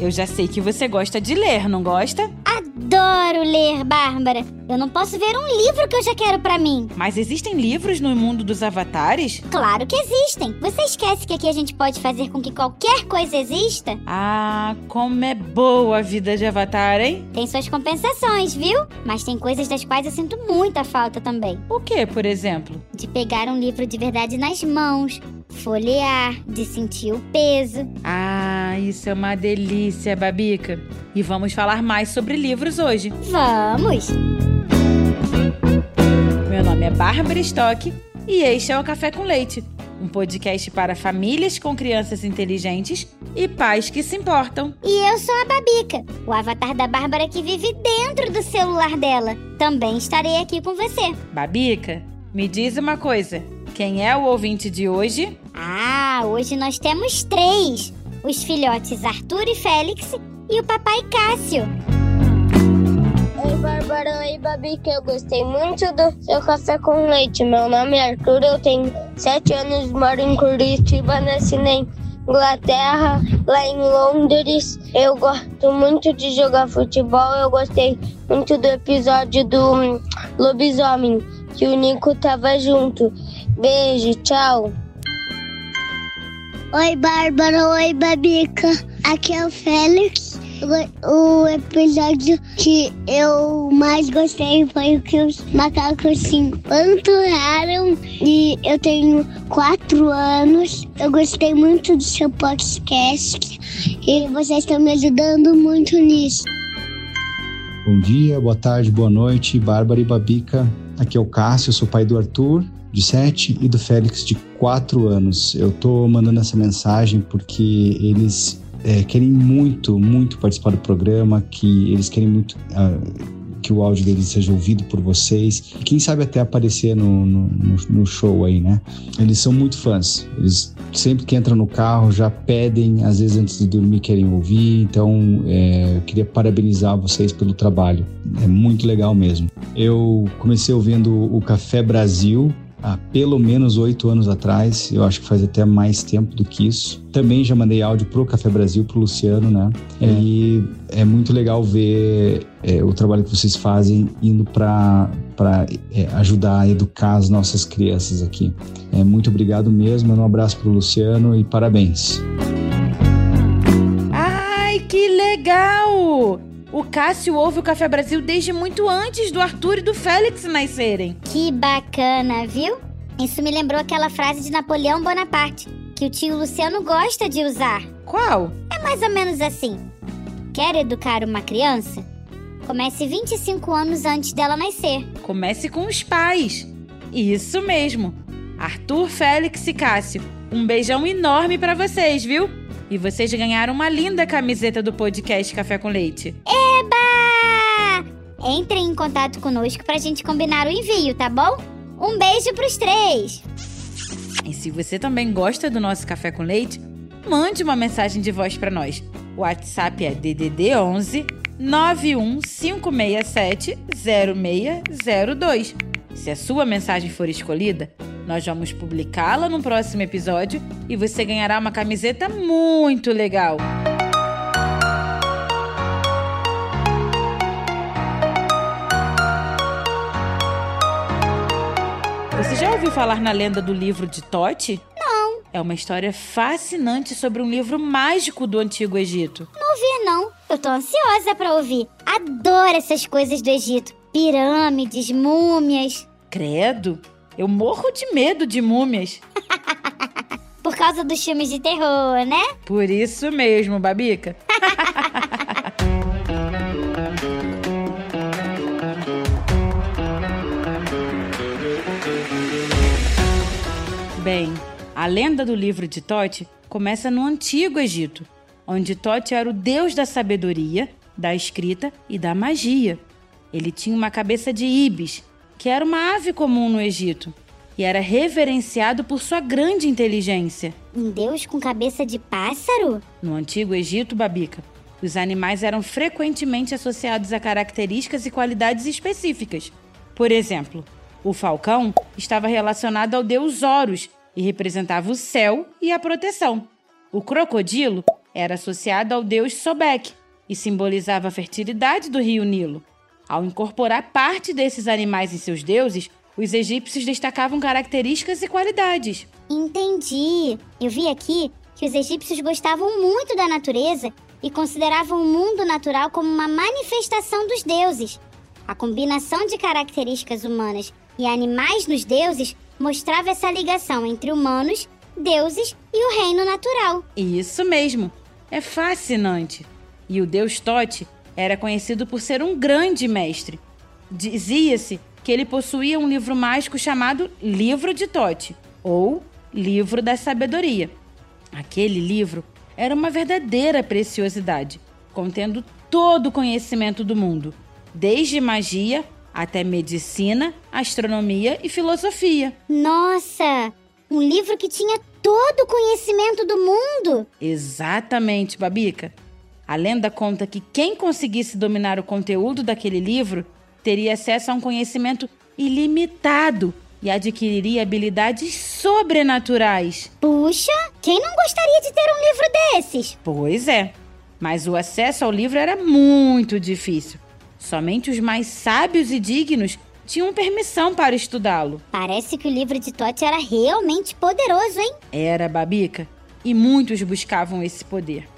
eu já sei que você gosta de ler, não gosta? Adoro ler, Bárbara. Eu não posso ver um livro que eu já quero pra mim. Mas existem livros no mundo dos avatares? Claro que existem. Você esquece que aqui a gente pode fazer com que qualquer coisa exista? Ah, como é boa a vida de avatar, hein? Tem suas compensações, viu? Mas tem coisas das quais eu sinto muita falta também. O que, por exemplo? De pegar um livro de verdade nas mãos, folhear, de sentir o peso. Ah, isso é uma delícia, Babica. E vamos falar mais sobre livros hoje. Vamos! Meu nome é Bárbara Stock e este é o Café com Leite, um podcast para famílias com crianças inteligentes e pais que se importam. E eu sou a Babica, o avatar da Bárbara que vive dentro do celular dela. Também estarei aqui com você. Babica, me diz uma coisa: quem é o ouvinte de hoje? Ah, hoje nós temos três: os filhotes Arthur e Félix e o papai Cássio. Oi, Bárbara. Oi, Babi, que eu gostei muito do seu café com leite. Meu nome é Arthur, eu tenho sete anos, moro em Curitiba, nasci na Inglaterra, lá em Londres. Eu gosto muito de jogar futebol. Eu gostei muito do episódio do hum, lobisomem, que o Nico tava junto. Beijo, tchau. Oi, Bárbara. Oi, Babica. Aqui é o Félix. O episódio que eu mais gostei foi o que os macacos se empanturaram. E eu tenho quatro anos. Eu gostei muito do seu podcast. E vocês estão me ajudando muito nisso. Bom dia, boa tarde, boa noite, Bárbara e Babica. Aqui é o Cássio, sou pai do Arthur, de 7, e do Félix, de 4 anos. Eu tô mandando essa mensagem porque eles é, querem muito, muito participar do programa, que eles querem muito ah, que o áudio deles seja ouvido por vocês. Quem sabe até aparecer no, no, no, show aí, né? Eles são muito fãs. Eles sempre que entram no carro já pedem, às vezes antes de dormir querem ouvir. Então, é, eu queria parabenizar vocês pelo trabalho. É muito legal mesmo. Eu comecei ouvindo o Café Brasil há pelo menos oito anos atrás, eu acho que faz até mais tempo do que isso. Também já mandei áudio pro Café Brasil, pro Luciano, né? É. E é muito legal ver é, o trabalho que vocês fazem indo para é, ajudar a educar as nossas crianças aqui. É, muito obrigado mesmo, um abraço pro Luciano e parabéns. Ai, que legal! O Cássio ouve o Café Brasil desde muito antes do Arthur e do Félix nascerem. Que bacana, viu? Isso me lembrou aquela frase de Napoleão Bonaparte, que o tio Luciano gosta de usar. Qual? É mais ou menos assim. Quer educar uma criança? Comece 25 anos antes dela nascer. Comece com os pais. Isso mesmo. Arthur, Félix e Cássio, um beijão enorme para vocês, viu? E vocês ganharam uma linda camiseta do podcast Café com Leite. Eba! Entrem em contato conosco pra gente combinar o envio, tá bom? Um beijo pros três! E se você também gosta do nosso Café com Leite, mande uma mensagem de voz para nós. O WhatsApp é DDD 11 91567 0602. Se a sua mensagem for escolhida, nós vamos publicá-la no próximo episódio e você ganhará uma camiseta muito legal. Você já ouviu falar na lenda do livro de Tote? Não. É uma história fascinante sobre um livro mágico do Antigo Egito. Não ouvi, não. Eu tô ansiosa para ouvir. Adoro essas coisas do Egito. Pirâmides, múmias. Credo, eu morro de medo de múmias. Por causa dos filmes de terror, né? Por isso mesmo, Babica. Bem, a lenda do livro de Tote começa no Antigo Egito, onde Tote era o deus da sabedoria, da escrita e da magia. Ele tinha uma cabeça de ibis, que era uma ave comum no Egito, e era reverenciado por sua grande inteligência. Um deus com cabeça de pássaro? No antigo Egito, Babica, os animais eram frequentemente associados a características e qualidades específicas. Por exemplo, o falcão estava relacionado ao deus Horus e representava o céu e a proteção. O crocodilo era associado ao deus Sobek e simbolizava a fertilidade do rio Nilo. Ao incorporar parte desses animais em seus deuses, os egípcios destacavam características e qualidades. Entendi. Eu vi aqui que os egípcios gostavam muito da natureza e consideravam o mundo natural como uma manifestação dos deuses. A combinação de características humanas e animais nos deuses mostrava essa ligação entre humanos, deuses e o reino natural. Isso mesmo. É fascinante. E o deus Tote era conhecido por ser um grande mestre. Dizia-se que ele possuía um livro mágico chamado Livro de Tote, ou Livro da Sabedoria. Aquele livro era uma verdadeira preciosidade, contendo todo o conhecimento do mundo, desde magia até medicina, astronomia e filosofia. Nossa! Um livro que tinha todo o conhecimento do mundo! Exatamente, Babica. A lenda conta que quem conseguisse dominar o conteúdo daquele livro teria acesso a um conhecimento ilimitado e adquiriria habilidades sobrenaturais. Puxa, quem não gostaria de ter um livro desses? Pois é, mas o acesso ao livro era muito difícil. Somente os mais sábios e dignos tinham permissão para estudá-lo. Parece que o livro de Tote era realmente poderoso, hein? Era, Babica, e muitos buscavam esse poder.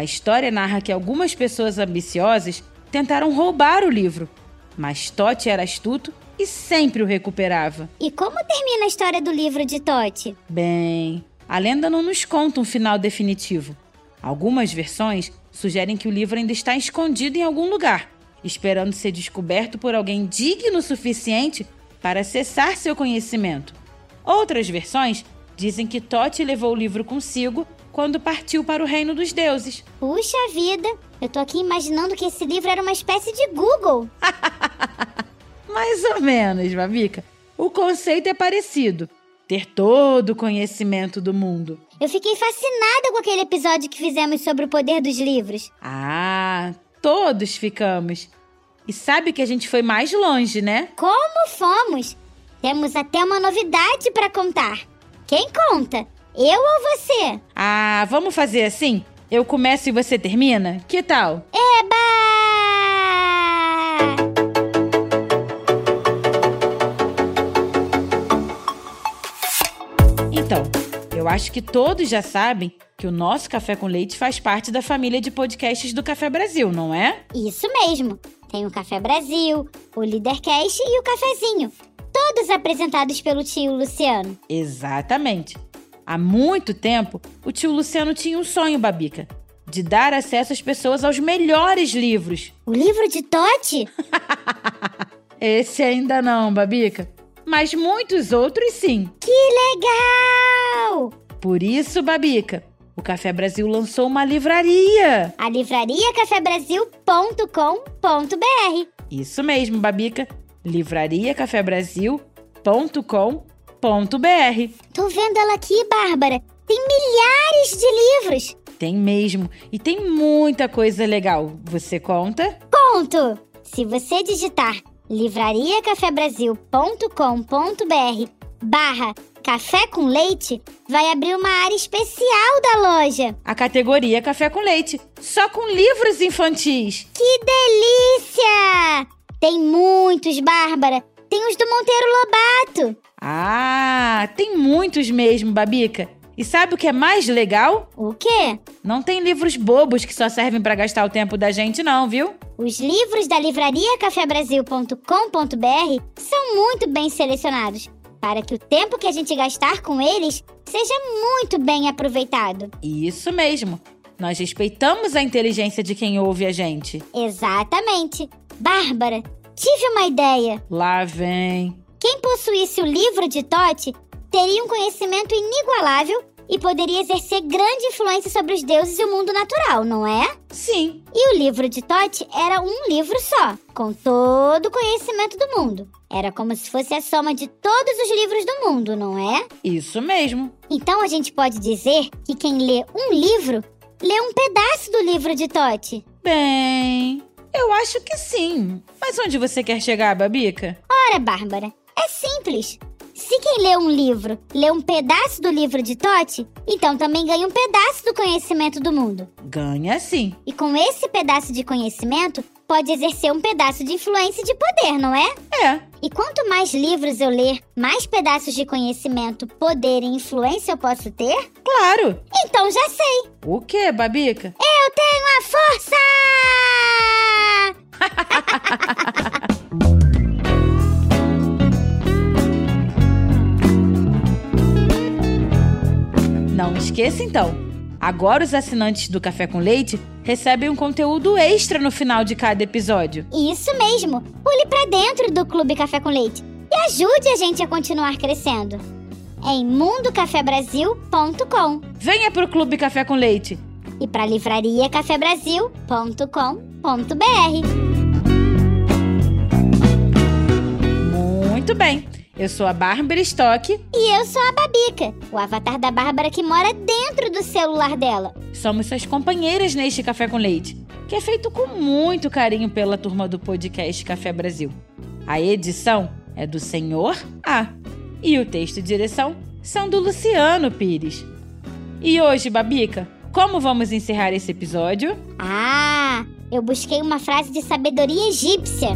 A história narra que algumas pessoas ambiciosas tentaram roubar o livro, mas Tote era astuto e sempre o recuperava. E como termina a história do livro de Tote? Bem, a lenda não nos conta um final definitivo. Algumas versões sugerem que o livro ainda está escondido em algum lugar, esperando ser descoberto por alguém digno o suficiente para acessar seu conhecimento. Outras versões dizem que Tote levou o livro consigo quando partiu para o reino dos deuses. Puxa vida, eu tô aqui imaginando que esse livro era uma espécie de Google. Mais ou menos, Babica. O conceito é parecido. Ter todo o conhecimento do mundo. Eu fiquei fascinada com aquele episódio que fizemos sobre o poder dos livros. Ah, todos ficamos. E sabe que a gente foi mais longe, né? Como fomos? Temos até uma novidade para contar. Quem conta? Eu ou você? Ah, vamos fazer assim? Eu começo e você termina? Que tal? Eba! Então, eu acho que todos já sabem que o nosso Café com Leite faz parte da família de podcasts do Café Brasil, não é? Isso mesmo. Tem o Café Brasil, o Leadercast e o Cafezinho. Todos apresentados pelo tio Luciano. Exatamente. Há muito tempo, o tio Luciano tinha um sonho, Babica, de dar acesso às pessoas aos melhores livros. O livro de Tote? Esse ainda não, Babica, mas muitos outros sim. Que legal! Por isso, Babica, o Café Brasil lançou uma livraria. A livraria cafebrasil.com.br. Isso mesmo, Babica. livrariacafebrasil.com.br. Tô vendo ela aqui, Bárbara. Tem milhares de livros. Tem mesmo. E tem muita coisa legal. Você conta? Conto! Se você digitar livrariacafebrasil.com.br barra café com leite, vai abrir uma área especial da loja. A categoria Café com Leite. Só com livros infantis. Que delícia! Tem muitos, Bárbara. Tem os do Monteiro Lobato. Ah, tem muitos mesmo, Babica. E sabe o que é mais legal? O quê? Não tem livros bobos que só servem para gastar o tempo da gente, não, viu? Os livros da livraria cafebrasil.com.br são muito bem selecionados para que o tempo que a gente gastar com eles seja muito bem aproveitado. Isso mesmo. Nós respeitamos a inteligência de quem ouve a gente. Exatamente. Bárbara, tive uma ideia. Lá vem. Quem possuísse o livro de Tote teria um conhecimento inigualável e poderia exercer grande influência sobre os deuses e o mundo natural, não é? Sim. E o livro de Tote era um livro só, com todo o conhecimento do mundo. Era como se fosse a soma de todos os livros do mundo, não é? Isso mesmo. Então a gente pode dizer que quem lê um livro lê um pedaço do livro de Tote. Bem, eu acho que sim. Mas onde você quer chegar, Babica? Ora, Bárbara, é simples. Se quem lê um livro lê um pedaço do livro de Tote, então também ganha um pedaço do conhecimento do mundo. Ganha sim. E com esse pedaço de conhecimento, pode exercer um pedaço de influência e de poder, não é? É. E quanto mais livros eu ler, mais pedaços de conhecimento, poder e influência eu posso ter? Claro. Então já sei. O que, Babica? Eu tenho a força! Não esqueça então. Agora os assinantes do Café com Leite recebem um conteúdo extra no final de cada episódio. Isso mesmo. Pule pra dentro do Clube Café com Leite e ajude a gente a continuar crescendo. Em mundocafebrasil.com Venha pro Clube Café com Leite. e para livrariacafebrasil.com.br. bem. Eu sou a Bárbara Stock. E eu sou a Babica, o avatar da Bárbara que mora dentro do celular dela. Somos suas companheiras neste Café com Leite, que é feito com muito carinho pela turma do podcast Café Brasil. A edição é do Senhor A. E o texto e direção são do Luciano Pires. E hoje, Babica, como vamos encerrar esse episódio? Ah, eu busquei uma frase de sabedoria egípcia.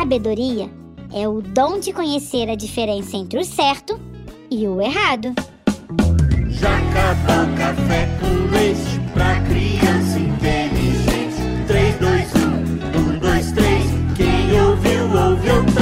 Sabedoria é o dom de conhecer a diferença entre o certo e o errado. Jacaba, café com leite pra criança inteligente. 3, 2, 1, 1, 2, 3. Quem ouviu, ouviu também.